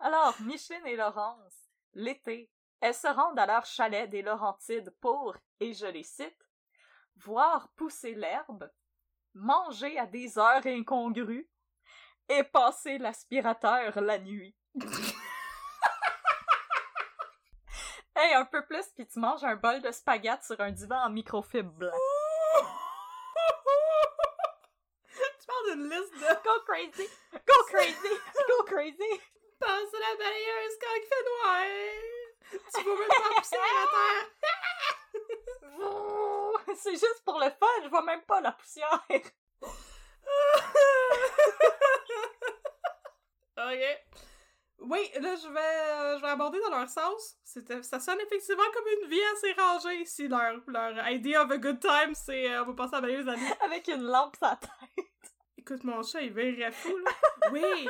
Alors, Micheline et Laurence, l'été, elles se rendent à leur chalet des Laurentides pour, et je les cite, voir pousser l'herbe, manger à des heures incongrues et passer l'aspirateur la nuit. hey, un peu plus, puis tu manges un bol de spaghettes sur un divan en microfibre blanc. tu parles d'une liste de Go crazy! Go crazy! Go crazy! passer la balayeuse quand il fait noir. Tu vas même pas pousser à la terre. C'est juste pour le fun, je vois même pas la poussière. ok. Oui, là, je vais, euh, je vais aborder dans leur sens. C'était, ça sonne effectivement comme une vie assez rangée ici. Leur, leur idea of a good time, c'est euh, on va passer à la balayeuse à nuit. Avec une lampe sur la tête. Écoute, mon chat, il verrait fou, là. Oui!